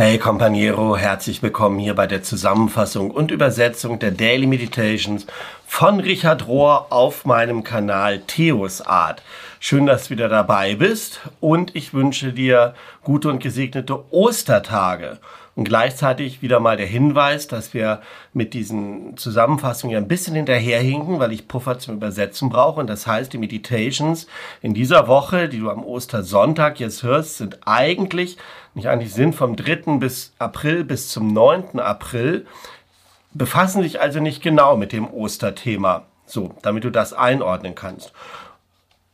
Hey Companiero, herzlich willkommen hier bei der Zusammenfassung und Übersetzung der Daily Meditations von Richard Rohr auf meinem Kanal Theos Art. Schön, dass du wieder dabei bist und ich wünsche dir gute und gesegnete Ostertage. Und gleichzeitig wieder mal der Hinweis, dass wir mit diesen Zusammenfassungen ja ein bisschen hinterherhinken, weil ich Puffer zum Übersetzen brauche. Und das heißt, die Meditations in dieser Woche, die du am Ostersonntag jetzt hörst, sind eigentlich, nicht eigentlich sind vom 3. bis April bis zum 9. April, befassen sich also nicht genau mit dem Osterthema. So, damit du das einordnen kannst.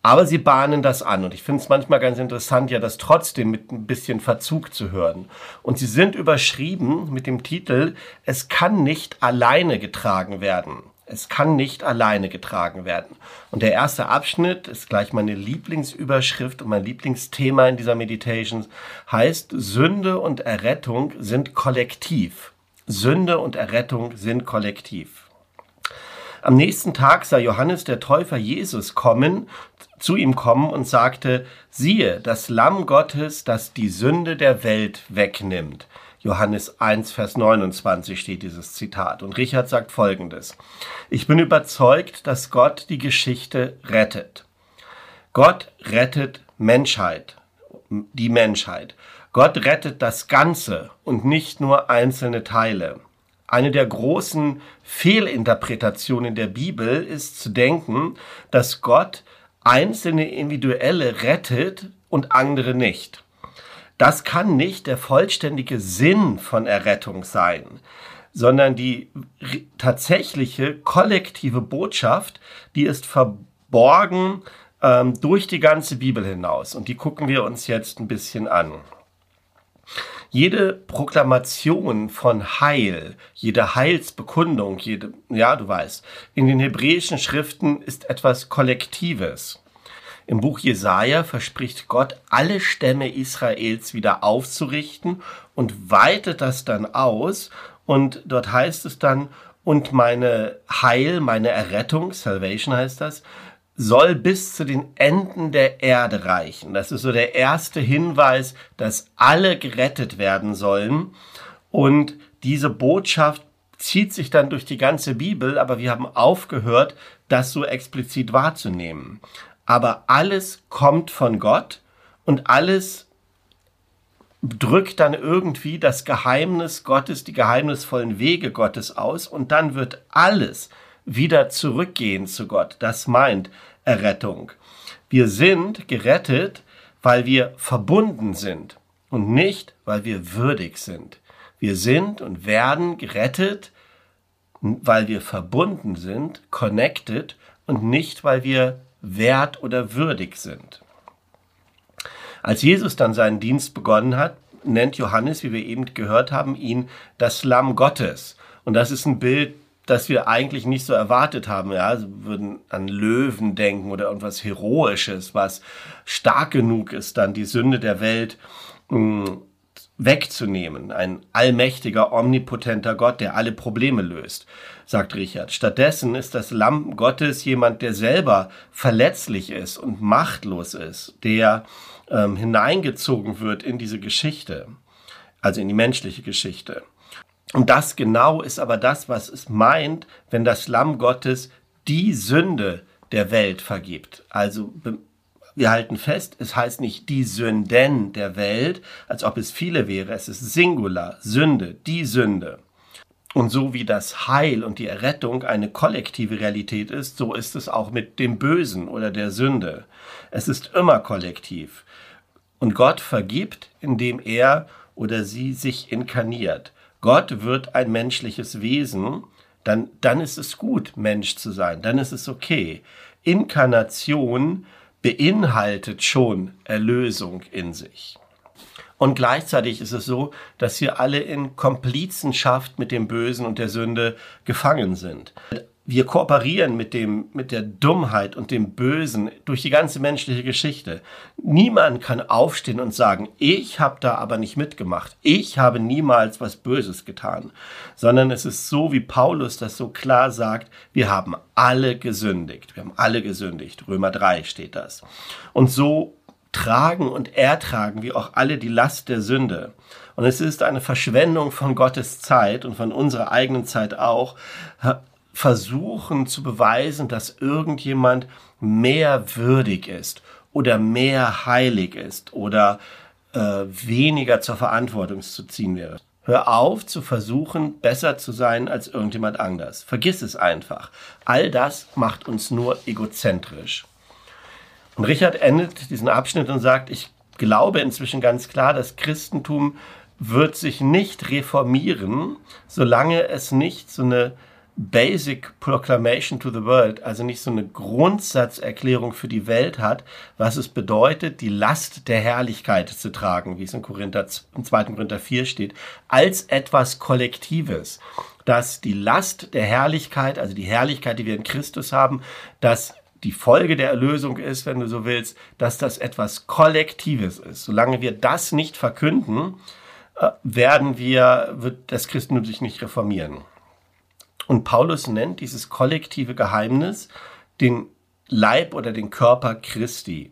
Aber sie bahnen das an und ich finde es manchmal ganz interessant, ja, das trotzdem mit ein bisschen Verzug zu hören. Und sie sind überschrieben mit dem Titel Es kann nicht alleine getragen werden. Es kann nicht alleine getragen werden. Und der erste Abschnitt ist gleich meine Lieblingsüberschrift und mein Lieblingsthema in dieser Meditation heißt Sünde und Errettung sind kollektiv. Sünde und Errettung sind kollektiv. Am nächsten Tag sah Johannes der Täufer Jesus kommen, zu ihm kommen und sagte, siehe, das Lamm Gottes, das die Sünde der Welt wegnimmt. Johannes 1, Vers 29 steht dieses Zitat. Und Richard sagt Folgendes. Ich bin überzeugt, dass Gott die Geschichte rettet. Gott rettet Menschheit, die Menschheit. Gott rettet das Ganze und nicht nur einzelne Teile. Eine der großen Fehlinterpretationen der Bibel ist zu denken, dass Gott einzelne Individuelle rettet und andere nicht. Das kann nicht der vollständige Sinn von Errettung sein, sondern die tatsächliche kollektive Botschaft, die ist verborgen ähm, durch die ganze Bibel hinaus. Und die gucken wir uns jetzt ein bisschen an. Jede Proklamation von Heil, jede Heilsbekundung, jede, ja, du weißt, in den hebräischen Schriften ist etwas Kollektives. Im Buch Jesaja verspricht Gott, alle Stämme Israels wieder aufzurichten und weitet das dann aus. Und dort heißt es dann, und meine Heil, meine Errettung, Salvation heißt das, soll bis zu den Enden der Erde reichen. Das ist so der erste Hinweis, dass alle gerettet werden sollen. Und diese Botschaft zieht sich dann durch die ganze Bibel, aber wir haben aufgehört, das so explizit wahrzunehmen. Aber alles kommt von Gott und alles drückt dann irgendwie das Geheimnis Gottes, die geheimnisvollen Wege Gottes aus und dann wird alles wieder zurückgehen zu Gott. Das meint Errettung. Wir sind gerettet, weil wir verbunden sind und nicht, weil wir würdig sind. Wir sind und werden gerettet, weil wir verbunden sind, connected und nicht, weil wir wert oder würdig sind. Als Jesus dann seinen Dienst begonnen hat, nennt Johannes, wie wir eben gehört haben, ihn das Lamm Gottes. Und das ist ein Bild, das wir eigentlich nicht so erwartet haben. Ja, also würden an Löwen denken oder irgendwas Heroisches, was stark genug ist, dann die Sünde der Welt mh, hm, wegzunehmen. Ein allmächtiger, omnipotenter Gott, der alle Probleme löst, sagt Richard. Stattdessen ist das Lamm Gottes jemand, der selber verletzlich ist und machtlos ist, der ähm, hineingezogen wird in diese Geschichte, also in die menschliche Geschichte. Und das genau ist aber das, was es meint, wenn das Lamm Gottes die Sünde der Welt vergibt. Also wir halten fest, es heißt nicht die Sünden der Welt, als ob es viele wäre. Es ist Singular, Sünde, die Sünde. Und so wie das Heil und die Errettung eine kollektive Realität ist, so ist es auch mit dem Bösen oder der Sünde. Es ist immer kollektiv. Und Gott vergibt, indem er oder sie sich inkarniert. Gott wird ein menschliches Wesen, dann, dann ist es gut, Mensch zu sein, dann ist es okay. Inkarnation beinhaltet schon Erlösung in sich. Und gleichzeitig ist es so, dass wir alle in Komplizenschaft mit dem Bösen und der Sünde gefangen sind wir kooperieren mit dem, mit der Dummheit und dem Bösen durch die ganze menschliche Geschichte. Niemand kann aufstehen und sagen, ich habe da aber nicht mitgemacht. Ich habe niemals was Böses getan. Sondern es ist so, wie Paulus das so klar sagt, wir haben alle gesündigt. Wir haben alle gesündigt. Römer 3 steht das. Und so tragen und ertragen wir auch alle die Last der Sünde. Und es ist eine Verschwendung von Gottes Zeit und von unserer eigenen Zeit auch, versuchen zu beweisen, dass irgendjemand mehr würdig ist oder mehr heilig ist oder äh, weniger zur Verantwortung zu ziehen wäre. Hör auf zu versuchen, besser zu sein als irgendjemand anders. Vergiss es einfach. All das macht uns nur egozentrisch. Und Richard endet diesen Abschnitt und sagt, ich glaube inzwischen ganz klar, das Christentum wird sich nicht reformieren, solange es nicht so eine Basic Proclamation to the World, also nicht so eine Grundsatzerklärung für die Welt hat, was es bedeutet, die Last der Herrlichkeit zu tragen, wie es in Korinther, im 2. Korinther 4 steht, als etwas Kollektives. Dass die Last der Herrlichkeit, also die Herrlichkeit, die wir in Christus haben, dass die Folge der Erlösung ist, wenn du so willst, dass das etwas Kollektives ist. Solange wir das nicht verkünden, äh, werden wir, wird das Christentum sich nicht reformieren. Und Paulus nennt dieses kollektive Geheimnis den Leib oder den Körper Christi.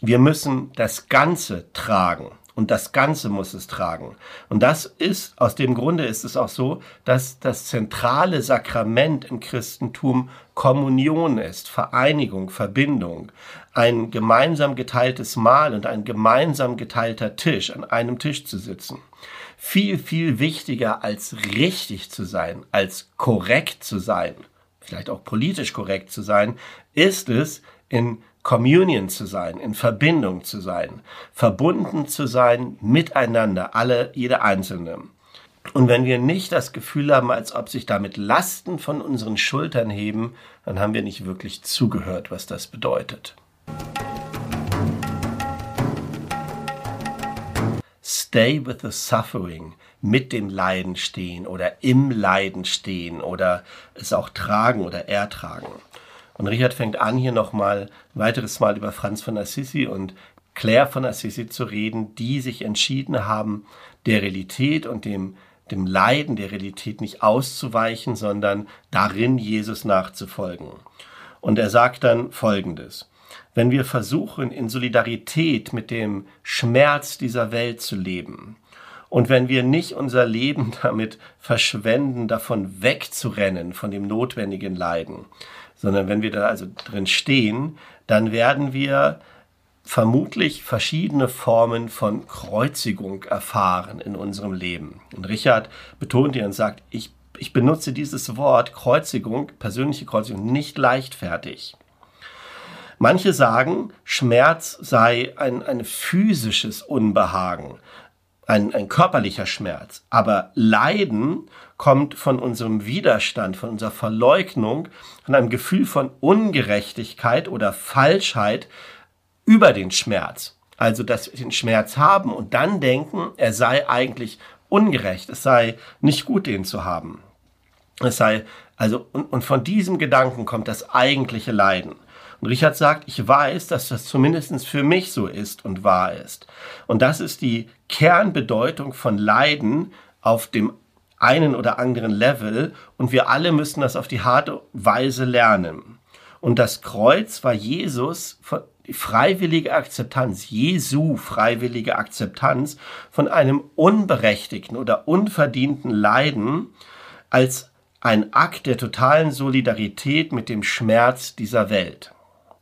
Wir müssen das Ganze tragen. Und das Ganze muss es tragen. Und das ist, aus dem Grunde ist es auch so, dass das zentrale Sakrament im Christentum Kommunion ist, Vereinigung, Verbindung, ein gemeinsam geteiltes Mahl und ein gemeinsam geteilter Tisch, an einem Tisch zu sitzen viel, viel wichtiger als richtig zu sein, als korrekt zu sein, vielleicht auch politisch korrekt zu sein, ist es, in Communion zu sein, in Verbindung zu sein, verbunden zu sein miteinander, alle, jede Einzelne. Und wenn wir nicht das Gefühl haben, als ob sich damit Lasten von unseren Schultern heben, dann haben wir nicht wirklich zugehört, was das bedeutet. Stay with the suffering, mit dem Leiden stehen oder im Leiden stehen oder es auch tragen oder ertragen. Und Richard fängt an, hier nochmal ein weiteres Mal über Franz von Assisi und Claire von Assisi zu reden, die sich entschieden haben, der Realität und dem, dem Leiden der Realität nicht auszuweichen, sondern darin Jesus nachzufolgen. Und er sagt dann Folgendes wenn wir versuchen, in Solidarität mit dem Schmerz dieser Welt zu leben. Und wenn wir nicht unser Leben damit verschwenden, davon wegzurennen, von dem notwendigen Leiden, sondern wenn wir da also drin stehen, dann werden wir vermutlich verschiedene Formen von Kreuzigung erfahren in unserem Leben. Und Richard betont hier und sagt, ich, ich benutze dieses Wort Kreuzigung, persönliche Kreuzigung, nicht leichtfertig. Manche sagen, Schmerz sei ein, ein physisches Unbehagen, ein, ein körperlicher Schmerz. Aber Leiden kommt von unserem Widerstand, von unserer Verleugnung, von einem Gefühl von Ungerechtigkeit oder Falschheit über den Schmerz. Also, dass wir den Schmerz haben und dann denken, er sei eigentlich ungerecht, es sei nicht gut, den zu haben. Es sei, also, und, und von diesem Gedanken kommt das eigentliche Leiden. Und Richard sagt, ich weiß, dass das zumindest für mich so ist und wahr ist. Und das ist die Kernbedeutung von Leiden auf dem einen oder anderen Level. Und wir alle müssen das auf die harte Weise lernen. Und das Kreuz war Jesus, die freiwillige Akzeptanz, Jesu freiwillige Akzeptanz von einem unberechtigten oder unverdienten Leiden als ein Akt der totalen Solidarität mit dem Schmerz dieser Welt.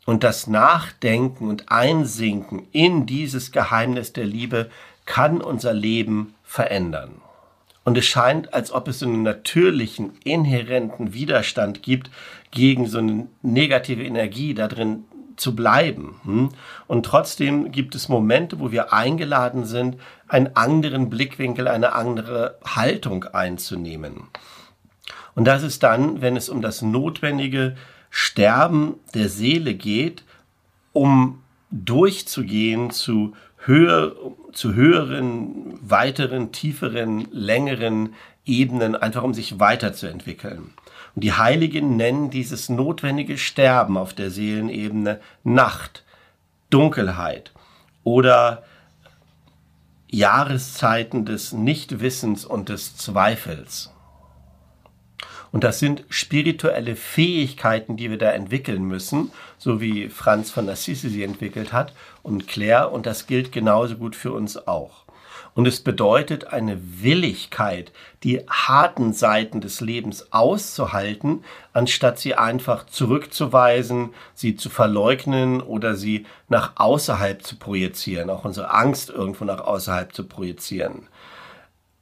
Und das Nachdenken und Einsinken in dieses Geheimnis der Liebe kann unser Leben verändern. Und es scheint, als ob es einen natürlichen, inhärenten Widerstand gibt gegen so eine negative Energie da drin zu bleiben. Hm? Und trotzdem gibt es Momente, wo wir eingeladen sind, einen anderen Blickwinkel, eine andere Haltung einzunehmen. Und das ist dann, wenn es um das notwendige Sterben der Seele geht, um durchzugehen zu, höher, zu höheren, weiteren, tieferen, längeren Ebenen, einfach um sich weiterzuentwickeln. Und die Heiligen nennen dieses notwendige Sterben auf der Seelenebene Nacht, Dunkelheit oder Jahreszeiten des Nichtwissens und des Zweifels. Und das sind spirituelle Fähigkeiten, die wir da entwickeln müssen, so wie Franz von Assisi sie entwickelt hat und Claire. Und das gilt genauso gut für uns auch. Und es bedeutet eine Willigkeit, die harten Seiten des Lebens auszuhalten, anstatt sie einfach zurückzuweisen, sie zu verleugnen oder sie nach außerhalb zu projizieren, auch unsere Angst irgendwo nach außerhalb zu projizieren.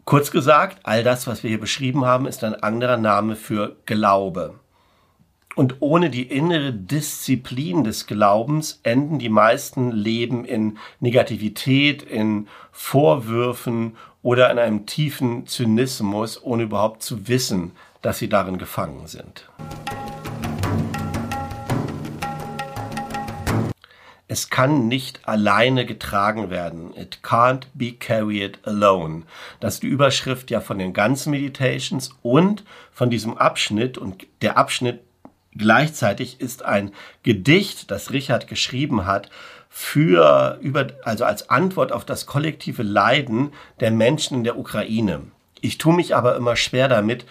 Kurz gesagt, all das, was wir hier beschrieben haben, ist ein anderer Name für Glaube. Und ohne die innere Disziplin des Glaubens enden die meisten Leben in Negativität, in Vorwürfen oder in einem tiefen Zynismus, ohne überhaupt zu wissen, dass sie darin gefangen sind. Es kann nicht alleine getragen werden. It can't be carried alone. Das ist die Überschrift ja von den ganzen Meditations und von diesem Abschnitt. Und der Abschnitt Gleichzeitig ist ein Gedicht, das Richard geschrieben hat, für über, also als Antwort auf das kollektive Leiden der Menschen in der Ukraine. Ich tue mich aber immer schwer damit,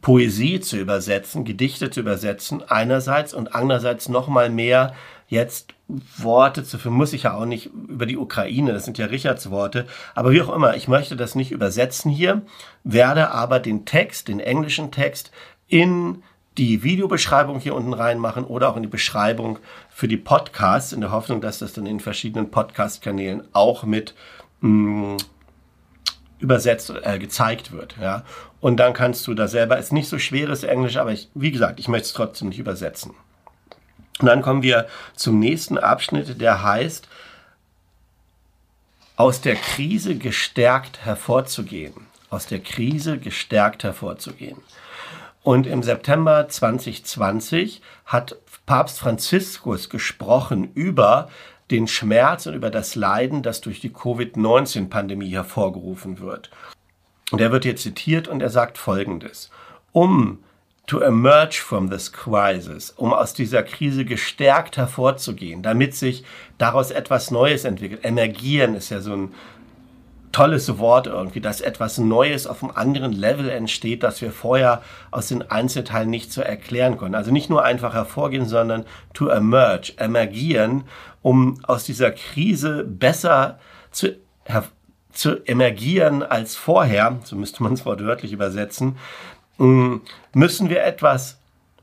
Poesie zu übersetzen, Gedichte zu übersetzen, einerseits und andererseits nochmal mehr jetzt Worte zu finden, muss ich ja auch nicht über die Ukraine, das sind ja Richards Worte, aber wie auch immer, ich möchte das nicht übersetzen hier, werde aber den Text, den englischen Text in die Videobeschreibung hier unten reinmachen oder auch in die Beschreibung für die Podcasts, in der Hoffnung, dass das dann in verschiedenen Podcast-Kanälen auch mit mh, mm, übersetzt äh, gezeigt wird. Ja? Und dann kannst du da selber, ist nicht so schweres Englisch, aber ich, wie gesagt, ich möchte es trotzdem nicht übersetzen. Und dann kommen wir zum nächsten Abschnitt, der heißt, aus der Krise gestärkt hervorzugehen. Aus der Krise gestärkt hervorzugehen. Und im September 2020 hat Papst Franziskus gesprochen über den Schmerz und über das Leiden, das durch die Covid-19-Pandemie hervorgerufen wird. Und er wird hier zitiert und er sagt Folgendes. Um to emerge from this crisis, um aus dieser Krise gestärkt hervorzugehen, damit sich daraus etwas Neues entwickelt. Emergieren ist ja so ein tolles Wort irgendwie, dass etwas Neues auf einem anderen Level entsteht, das wir vorher aus den Einzelteilen nicht so erklären konnten. Also nicht nur einfach hervorgehen, sondern to emerge, emergieren, um aus dieser Krise besser zu, zu emergieren als vorher, so müsste man es wortwörtlich übersetzen, müssen wir etwas,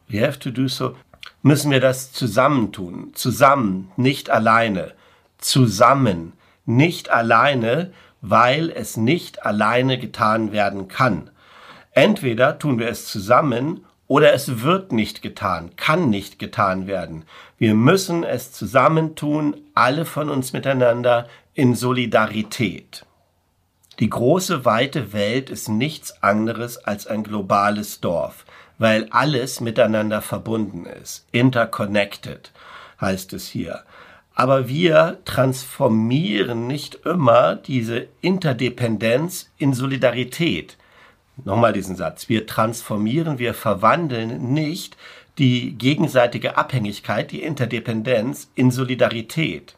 we have to do so, müssen wir das zusammentun, zusammen, nicht alleine, zusammen, nicht alleine, weil es nicht alleine getan werden kann. Entweder tun wir es zusammen oder es wird nicht getan, kann nicht getan werden. Wir müssen es zusammen tun, alle von uns miteinander in Solidarität. Die große weite Welt ist nichts anderes als ein globales Dorf, weil alles miteinander verbunden ist. Interconnected heißt es hier. Aber wir transformieren nicht immer diese Interdependenz in Solidarität. Nochmal diesen Satz. Wir transformieren, wir verwandeln nicht die gegenseitige Abhängigkeit, die Interdependenz in Solidarität.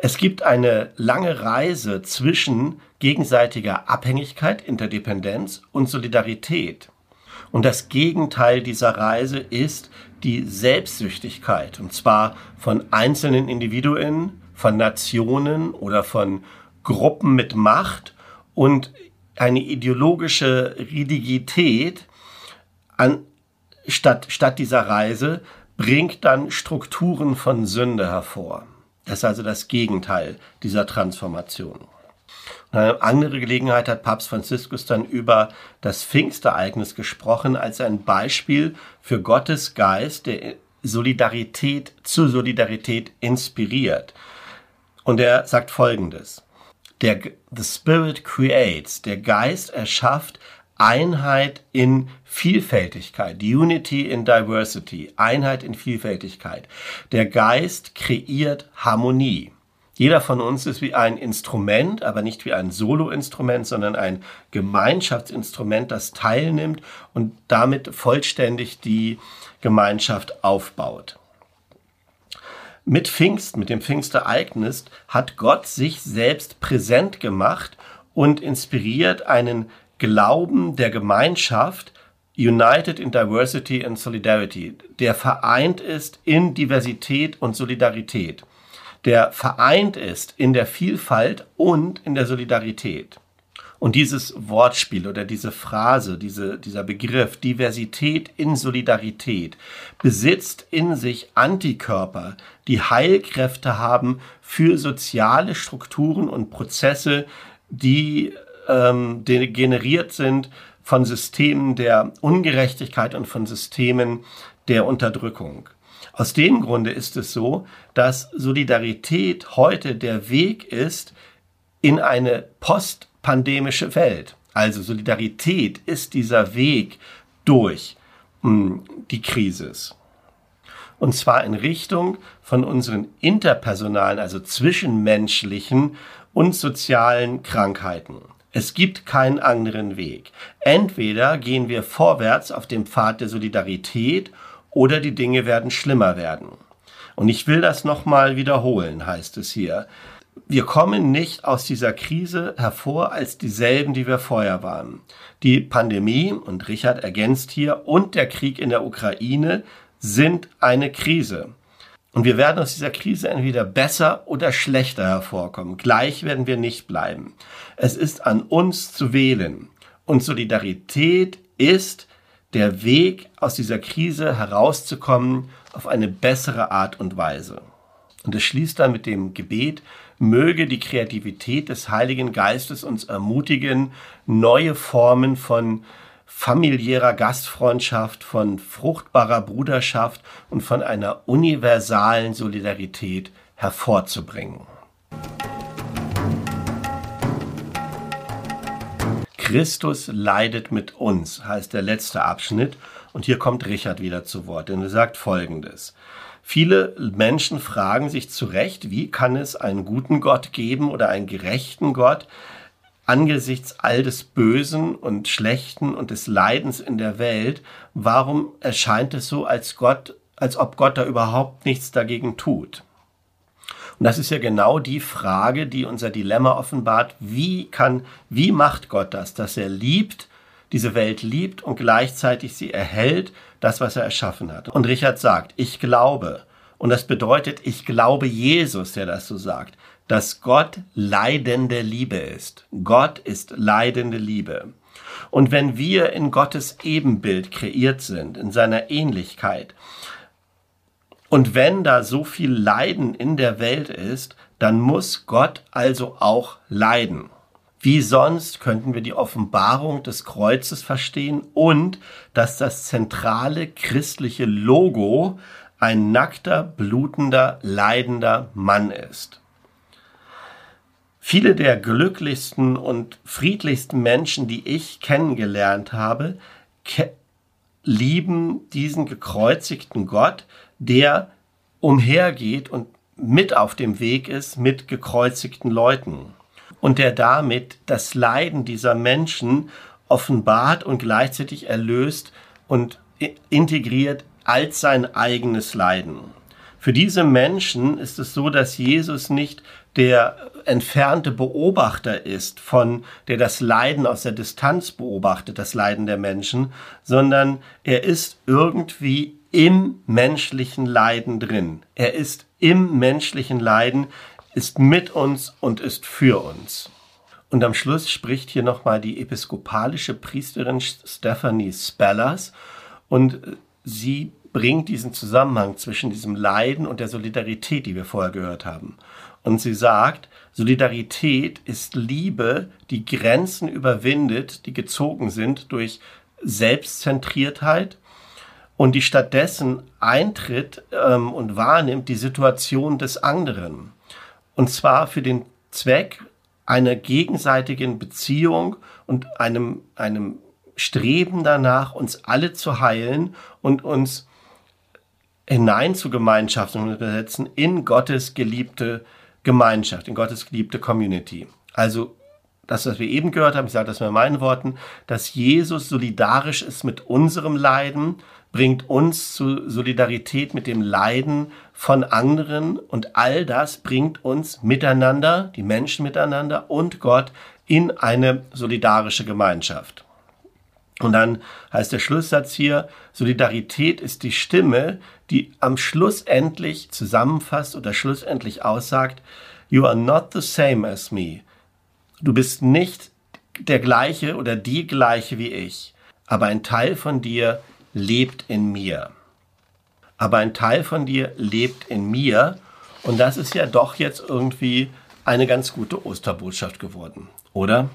Es gibt eine lange Reise zwischen gegenseitiger Abhängigkeit, Interdependenz und Solidarität. Und das Gegenteil dieser Reise ist die Selbstsüchtigkeit, und zwar von einzelnen Individuen, von Nationen oder von Gruppen mit Macht und eine ideologische Rigidität an, statt, statt dieser Reise bringt dann Strukturen von Sünde hervor. Das ist also das Gegenteil dieser Transformation. Und eine andere Gelegenheit hat Papst Franziskus dann über das Pfingstereignis gesprochen als ein Beispiel für Gottes Geist, der Solidarität zu Solidarität inspiriert. Und er sagt Folgendes. Der, the Spirit creates. Der Geist erschafft Einheit in Vielfältigkeit, Unity in Diversity, Einheit in Vielfältigkeit. Der Geist kreiert Harmonie. Jeder von uns ist wie ein Instrument, aber nicht wie ein Solo-Instrument, sondern ein Gemeinschaftsinstrument, das teilnimmt und damit vollständig die Gemeinschaft aufbaut. Mit Pfingst, mit dem Pfingstereignis, hat Gott sich selbst präsent gemacht und inspiriert einen Glauben der Gemeinschaft United in Diversity and Solidarity, der vereint ist in Diversität und Solidarität, der vereint ist in der Vielfalt und in der Solidarität. Und dieses Wortspiel oder diese Phrase, diese, dieser Begriff Diversität in Solidarität besitzt in sich Antikörper, die Heilkräfte haben für soziale Strukturen und Prozesse, die ähm, generiert sind von Systemen der Ungerechtigkeit und von Systemen der Unterdrückung. Aus dem Grunde ist es so, dass Solidarität heute der Weg ist in eine postpandemische Welt. Also Solidarität ist dieser Weg durch mh, hm, die Krise. Und zwar in Richtung von unseren interpersonalen, also zwischenmenschlichen und sozialen Krankheiten. Es gibt keinen anderen Weg. Entweder gehen wir vorwärts auf dem Pfad der Solidarität oder die Dinge werden schlimmer werden. Und ich will das nochmal wiederholen, heißt es hier. Wir kommen nicht aus dieser Krise hervor als dieselben, die wir vorher waren. Die Pandemie, und Richard ergänzt hier, und der Krieg in der Ukraine sind eine Krise. Und wir werden aus dieser Krise entweder besser oder schlechter hervorkommen. Gleich werden wir nicht bleiben. Es ist an uns zu wählen. Und Solidarität ist der Weg, aus dieser Krise herauszukommen auf eine bessere Art und Weise. Und es schließt dann mit dem Gebet, möge die Kreativität des Heiligen Geistes uns ermutigen, neue Formen von familiärer Gastfreundschaft, von fruchtbarer Bruderschaft und von einer universalen Solidarität hervorzubringen. Christus leidet mit uns, heißt der letzte Abschnitt. Und hier kommt Richard wieder zu Wort, denn er sagt Folgendes. Viele Menschen fragen sich zu Recht, wie kann es einen guten Gott geben oder einen gerechten Gott, angesichts all des Bösen und Schlechten und des Leidens in der Welt, warum erscheint es so, als Gott, als ob Gott da überhaupt nichts dagegen tut? Und das ist ja genau die Frage, die unser Dilemma offenbart. Wie kann, wie macht Gott das, dass er liebt, diese Welt liebt und gleichzeitig sie erhält, das, was er erschaffen hat? Und Richard sagt, ich glaube. Und das bedeutet, ich glaube Jesus, der das so sagt dass Gott leidende Liebe ist. Gott ist leidende Liebe. Und wenn wir in Gottes Ebenbild kreiert sind, in seiner Ähnlichkeit, und wenn da so viel Leiden in der Welt ist, dann muss Gott also auch leiden. Wie sonst könnten wir die Offenbarung des Kreuzes verstehen und dass das zentrale christliche Logo ein nackter, blutender, leidender Mann ist. Viele der glücklichsten und friedlichsten Menschen, die ich kennengelernt habe, ke lieben diesen gekreuzigten Gott, der umhergeht und mit auf dem Weg ist mit gekreuzigten Leuten und der damit das Leiden dieser Menschen offenbart und gleichzeitig erlöst und integriert als sein eigenes Leiden. Für diese Menschen ist es so, dass Jesus nicht der entfernte Beobachter ist, von der das Leiden aus der Distanz beobachtet, das Leiden der Menschen, sondern er ist irgendwie im menschlichen Leiden drin. Er ist im menschlichen Leiden, ist mit uns und ist für uns. Und am Schluss spricht hier nochmal die episkopalische Priesterin Stephanie Spellers und sie bringt diesen Zusammenhang zwischen diesem Leiden und der Solidarität, die wir vorher gehört haben. Und sie sagt, Solidarität ist Liebe, die Grenzen überwindet, die gezogen sind durch Selbstzentriertheit und die stattdessen eintritt ähm, und wahrnimmt die Situation des anderen. Und zwar für den Zweck einer gegenseitigen Beziehung und einem, einem Streben danach, uns alle zu heilen und uns hinein zu Gemeinschaften übersetzen in Gottes geliebte Gemeinschaft, in Gottes geliebte Community. Also das, was wir eben gehört haben, ich sage das in meinen Worten, dass Jesus solidarisch ist mit unserem Leiden, bringt uns zu Solidarität mit dem Leiden von anderen und all das bringt uns miteinander, die Menschen miteinander und Gott in eine solidarische Gemeinschaft. Und dann heißt der Schlusssatz hier, Solidarität ist die Stimme, die am Schluss endlich zusammenfasst oder schlussendlich aussagt, You are not the same as me. Du bist nicht der gleiche oder die gleiche wie ich, aber ein Teil von dir lebt in mir. Aber ein Teil von dir lebt in mir und das ist ja doch jetzt irgendwie eine ganz gute Osterbotschaft geworden, oder?